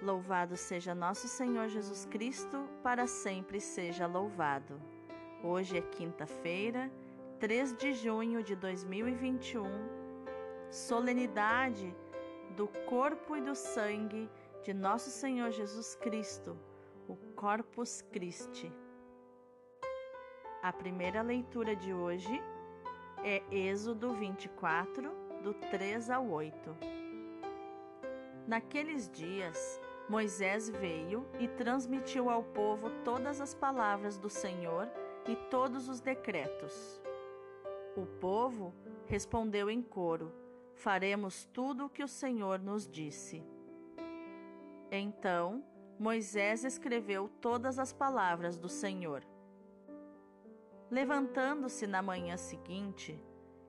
Louvado seja nosso Senhor Jesus Cristo, para sempre seja louvado. Hoje é quinta-feira, 3 de junho de 2021, solenidade do corpo e do sangue de nosso Senhor Jesus Cristo, o Corpus Christi. A primeira leitura de hoje é Êxodo 24, do 3 ao 8. Naqueles dias, Moisés veio e transmitiu ao povo todas as palavras do Senhor e todos os decretos. O povo respondeu em coro: Faremos tudo o que o Senhor nos disse. Então Moisés escreveu todas as palavras do Senhor. Levantando-se na manhã seguinte,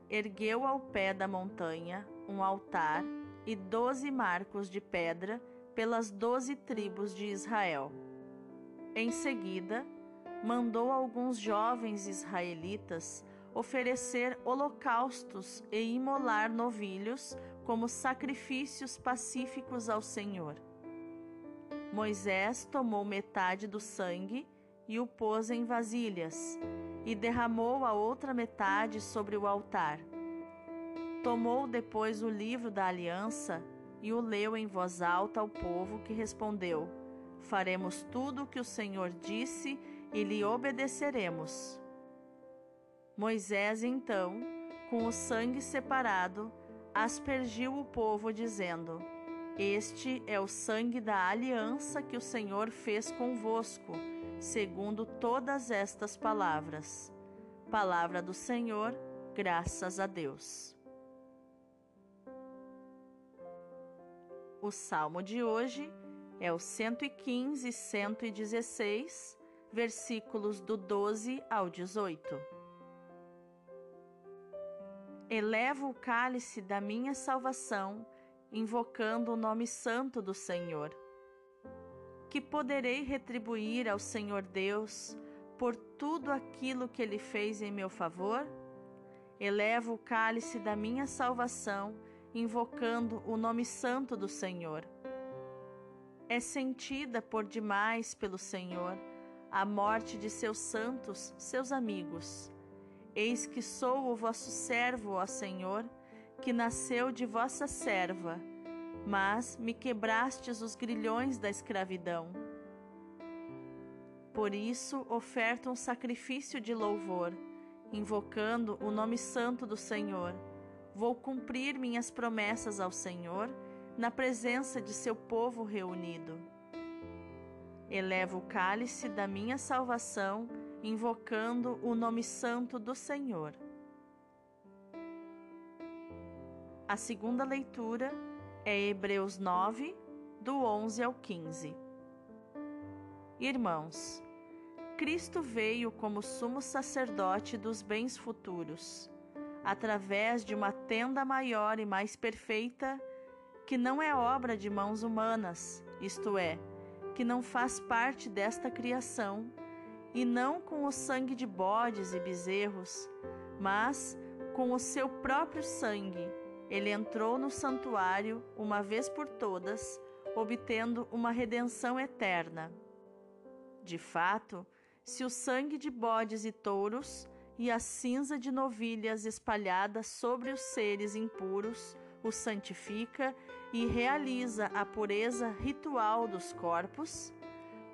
ergueu ao pé da montanha um altar e doze marcos de pedra pelas doze tribos de Israel. Em seguida, mandou alguns jovens israelitas oferecer holocaustos e imolar novilhos como sacrifícios pacíficos ao Senhor. Moisés tomou metade do sangue e o pôs em vasilhas, e derramou a outra metade sobre o altar. Tomou depois o livro da aliança e o leu em voz alta ao povo, que respondeu: Faremos tudo o que o Senhor disse e lhe obedeceremos. Moisés, então, com o sangue separado, aspergiu o povo, dizendo: Este é o sangue da aliança que o Senhor fez convosco, segundo todas estas palavras. Palavra do Senhor, graças a Deus. O salmo de hoje é o 115 e 116, versículos do 12 ao 18. Elevo o cálice da minha salvação, invocando o nome santo do Senhor. Que poderei retribuir ao Senhor Deus por tudo aquilo que ele fez em meu favor? Elevo o cálice da minha salvação, invocando o nome santo do Senhor. É sentida por demais pelo Senhor a morte de seus santos, seus amigos. Eis que sou o vosso servo, ó Senhor, que nasceu de vossa serva, mas me quebrastes os grilhões da escravidão. Por isso oferto um sacrifício de louvor, invocando o nome santo do Senhor Vou cumprir minhas promessas ao Senhor na presença de seu povo reunido. Elevo o cálice da minha salvação, invocando o nome santo do Senhor. A segunda leitura é Hebreus 9, do 11 ao 15. Irmãos, Cristo veio como sumo sacerdote dos bens futuros através de uma tenda maior e mais perfeita, que não é obra de mãos humanas, isto é, que não faz parte desta criação, e não com o sangue de bodes e bezerros, mas com o seu próprio sangue. Ele entrou no santuário uma vez por todas, obtendo uma redenção eterna. De fato, se o sangue de bodes e touros e a cinza de novilhas espalhada sobre os seres impuros o santifica e realiza a pureza ritual dos corpos,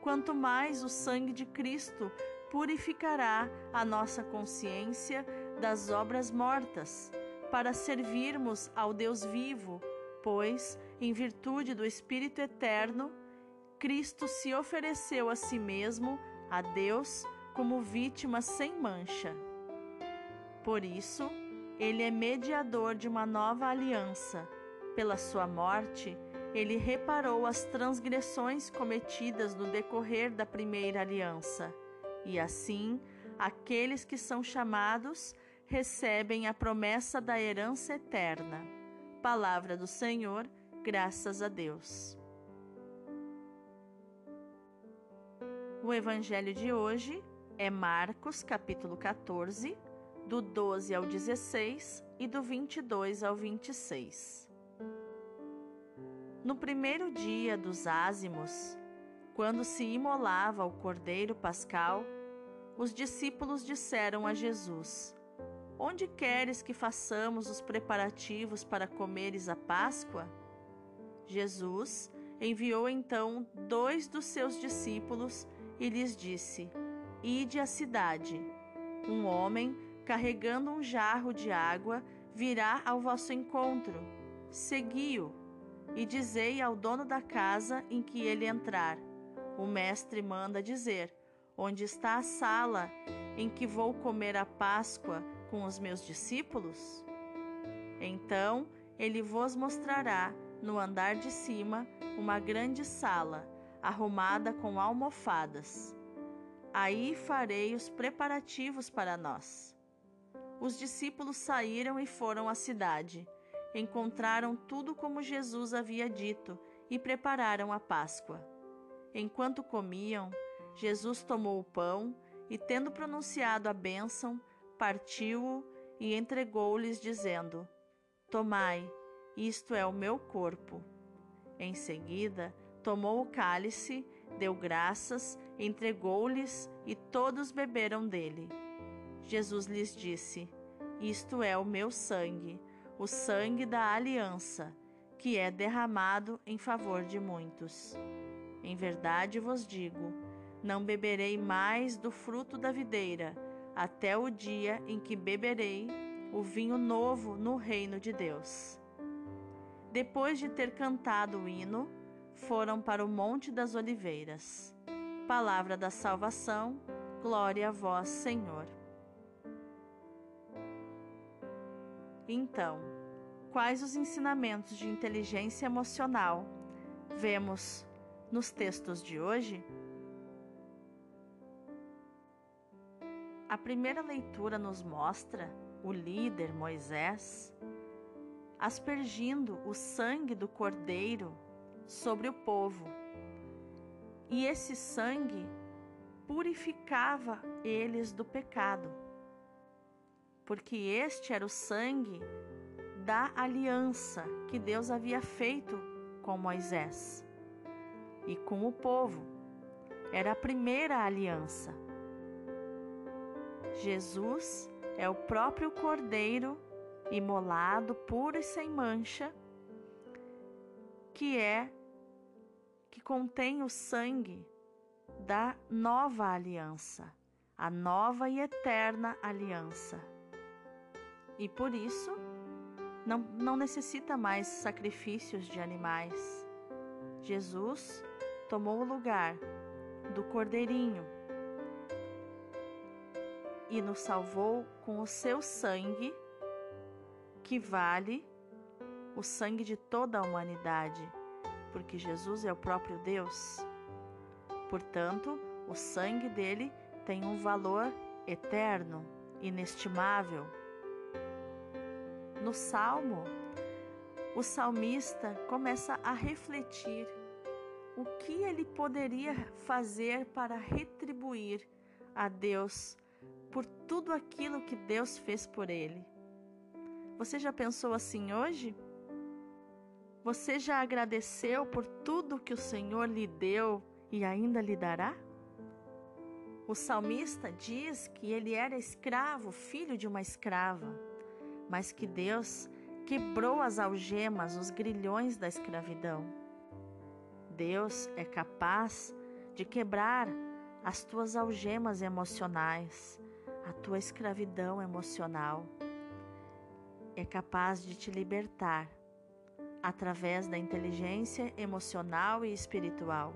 quanto mais o sangue de Cristo purificará a nossa consciência das obras mortas, para servirmos ao Deus vivo, pois, em virtude do Espírito eterno, Cristo se ofereceu a si mesmo, a Deus, como vítima sem mancha. Por isso, ele é mediador de uma nova aliança. Pela sua morte, ele reparou as transgressões cometidas no decorrer da primeira aliança. E assim, aqueles que são chamados recebem a promessa da herança eterna. Palavra do Senhor, graças a Deus. O evangelho de hoje é Marcos, capítulo 14 do 12 ao 16 e do 22 ao 26. No primeiro dia dos ázimos, quando se imolava o cordeiro pascal, os discípulos disseram a Jesus: Onde queres que façamos os preparativos para comeres a Páscoa? Jesus enviou então dois dos seus discípulos e lhes disse: Ide à cidade. Um homem, carregando um jarro de água, virá ao vosso encontro. Segui-o e dizei ao dono da casa em que ele entrar: O mestre manda dizer: Onde está a sala em que vou comer a Páscoa com os meus discípulos? Então ele vos mostrará no andar de cima uma grande sala, arrumada com almofadas. Aí farei os preparativos para nós. Os discípulos saíram e foram à cidade. Encontraram tudo como Jesus havia dito e prepararam a Páscoa. Enquanto comiam, Jesus tomou o pão e, tendo pronunciado a bênção, partiu-o e entregou-lhes, dizendo: Tomai, isto é o meu corpo. Em seguida, tomou o cálice, deu graças, entregou-lhes e todos beberam dele. Jesus lhes disse: Isto é o meu sangue, o sangue da aliança, que é derramado em favor de muitos. Em verdade vos digo: não beberei mais do fruto da videira, até o dia em que beberei o vinho novo no reino de Deus. Depois de ter cantado o hino, foram para o Monte das Oliveiras. Palavra da salvação, glória a vós, Senhor. Então, quais os ensinamentos de inteligência emocional vemos nos textos de hoje? A primeira leitura nos mostra o líder Moisés aspergindo o sangue do cordeiro sobre o povo. E esse sangue purificava eles do pecado porque este era o sangue da aliança que Deus havia feito com Moisés e com o povo. Era a primeira aliança. Jesus é o próprio Cordeiro imolado, puro e sem mancha, que é que contém o sangue da nova aliança, a nova e eterna aliança e por isso não, não necessita mais sacrifícios de animais. Jesus tomou o lugar do cordeirinho e nos salvou com o seu sangue, que vale o sangue de toda a humanidade, porque Jesus é o próprio Deus. Portanto, o sangue dele tem um valor eterno, inestimável no salmo, o salmista começa a refletir o que ele poderia fazer para retribuir a Deus por tudo aquilo que Deus fez por ele. Você já pensou assim hoje? Você já agradeceu por tudo que o Senhor lhe deu e ainda lhe dará? O salmista diz que ele era escravo, filho de uma escrava mas que Deus quebrou as algemas, os grilhões da escravidão. Deus é capaz de quebrar as tuas algemas emocionais, a tua escravidão emocional. É capaz de te libertar através da inteligência emocional e espiritual.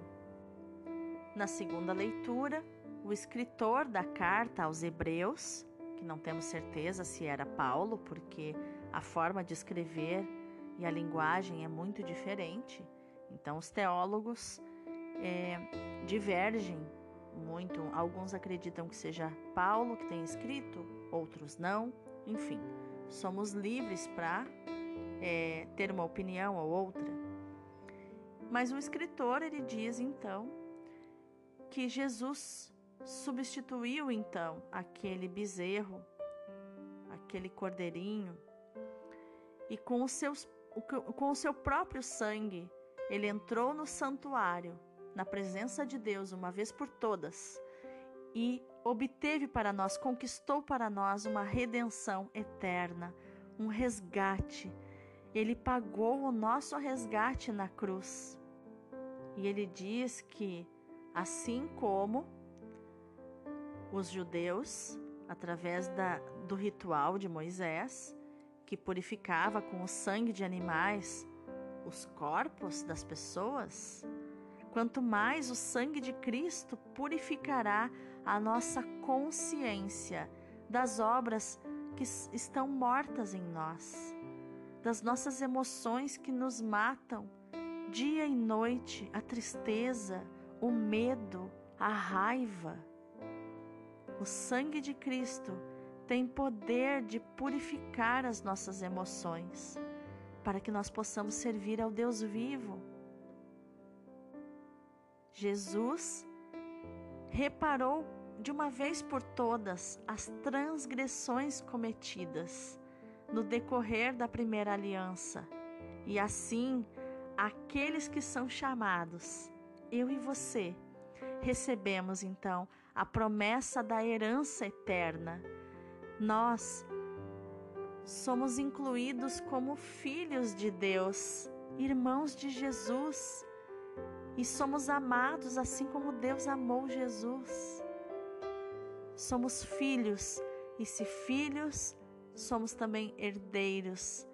Na segunda leitura, o escritor da carta aos Hebreus que não temos certeza se era Paulo, porque a forma de escrever e a linguagem é muito diferente. Então, os teólogos é, divergem muito. Alguns acreditam que seja Paulo que tem escrito, outros não. Enfim, somos livres para é, ter uma opinião ou outra. Mas o escritor ele diz então que Jesus substituiu então aquele bezerro, aquele cordeirinho, e com, seus, com o seu próprio sangue ele entrou no santuário, na presença de Deus, uma vez por todas, e obteve para nós, conquistou para nós uma redenção eterna, um resgate. Ele pagou o nosso resgate na cruz. E ele diz que, assim como os judeus, através da, do ritual de Moisés, que purificava com o sangue de animais os corpos das pessoas, quanto mais o sangue de Cristo purificará a nossa consciência das obras que estão mortas em nós, das nossas emoções que nos matam dia e noite, a tristeza, o medo, a raiva. O sangue de Cristo tem poder de purificar as nossas emoções, para que nós possamos servir ao Deus vivo. Jesus reparou de uma vez por todas as transgressões cometidas no decorrer da primeira aliança, e assim aqueles que são chamados, eu e você, recebemos então a promessa da herança eterna nós somos incluídos como filhos de Deus, irmãos de Jesus, e somos amados assim como Deus amou Jesus. Somos filhos, e se filhos, somos também herdeiros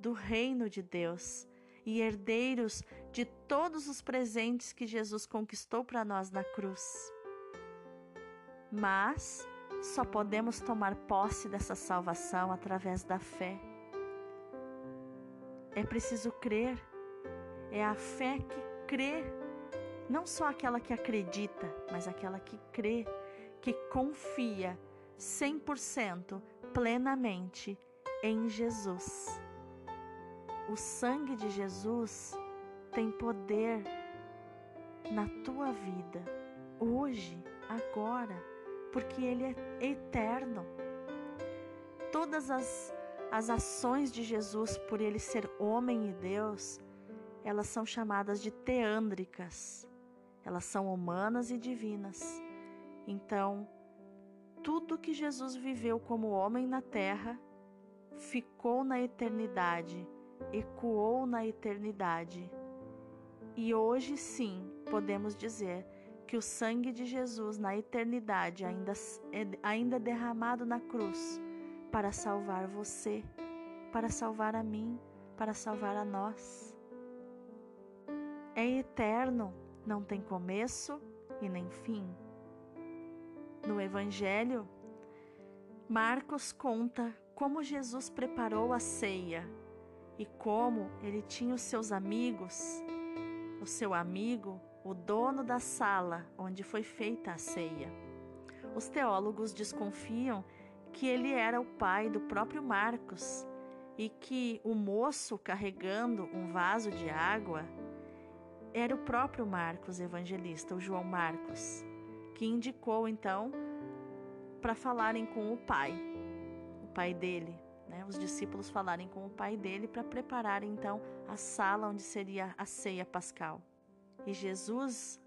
do reino de Deus e herdeiros de todos os presentes que Jesus conquistou para nós na cruz. Mas só podemos tomar posse dessa salvação através da fé. É preciso crer, é a fé que crê, não só aquela que acredita, mas aquela que crê, que confia 100% plenamente em Jesus. O sangue de Jesus tem poder na tua vida, hoje, agora porque Ele é eterno. Todas as, as ações de Jesus, por Ele ser homem e Deus, elas são chamadas de teândricas. Elas são humanas e divinas. Então, tudo que Jesus viveu como homem na terra ficou na eternidade, ecoou na eternidade. E hoje sim podemos dizer que o sangue de Jesus na eternidade ainda é ainda derramado na cruz para salvar você, para salvar a mim, para salvar a nós. É eterno, não tem começo e nem fim. No Evangelho, Marcos conta como Jesus preparou a ceia e como ele tinha os seus amigos, o seu amigo o dono da sala onde foi feita a ceia. Os teólogos desconfiam que ele era o pai do próprio Marcos e que o moço carregando um vaso de água era o próprio Marcos evangelista, o João Marcos, que indicou então para falarem com o pai, o pai dele, né? Os discípulos falarem com o pai dele para prepararem então a sala onde seria a ceia pascal. E Jesus,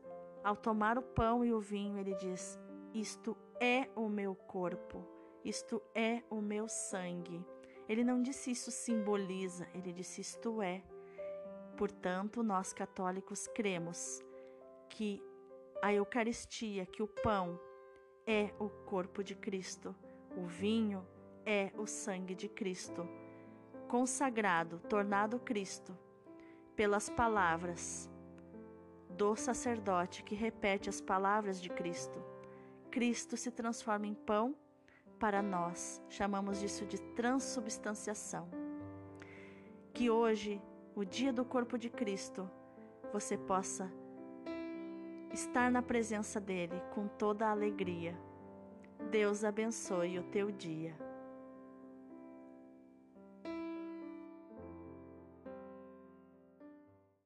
ao tomar o pão e o vinho, ele diz: Isto é o meu corpo, isto é o meu sangue. Ele não disse isso simboliza, ele disse isto é. Portanto, nós católicos cremos que a Eucaristia, que o pão é o corpo de Cristo, o vinho é o sangue de Cristo, consagrado, tornado Cristo, pelas palavras do sacerdote que repete as palavras de Cristo. Cristo se transforma em pão para nós. Chamamos disso de transubstanciação. Que hoje, o dia do corpo de Cristo, você possa estar na presença dele com toda a alegria. Deus abençoe o teu dia.